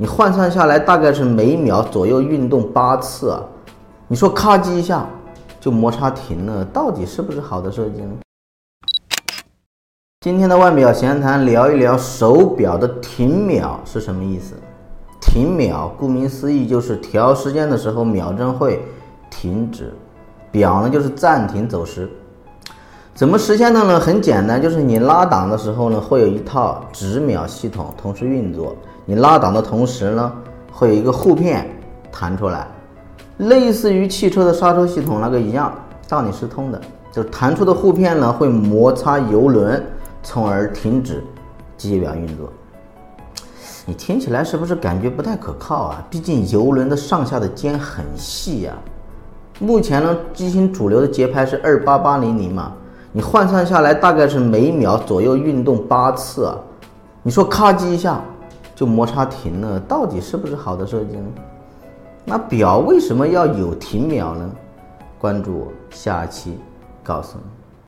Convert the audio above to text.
你换算下来大概是每秒左右运动八次啊。你说咔叽一下就摩擦停了，到底是不是好的设计呢？今天的腕表闲谈聊一聊手表的停秒是什么意思？停秒顾名思义就是调时间的时候秒针会停止，表呢就是暂停走时。怎么实现的呢？很简单，就是你拉档的时候呢，会有一套指秒系统同时运作。你拉档的同时呢，会有一个护片弹出来。类似于汽车的刹车系统那个一样，道理是通的。就弹出的护片呢，会摩擦油轮，从而停止机械表运作。你听起来是不是感觉不太可靠啊？毕竟油轮的上下的尖很细呀。目前呢，机型主流的节拍是二八八零零嘛，你换算下来大概是每秒左右运动八次啊。你说咔叽一下就摩擦停了，到底是不是好的设计呢？那表为什么要有停秒呢？关注我，下期告诉你。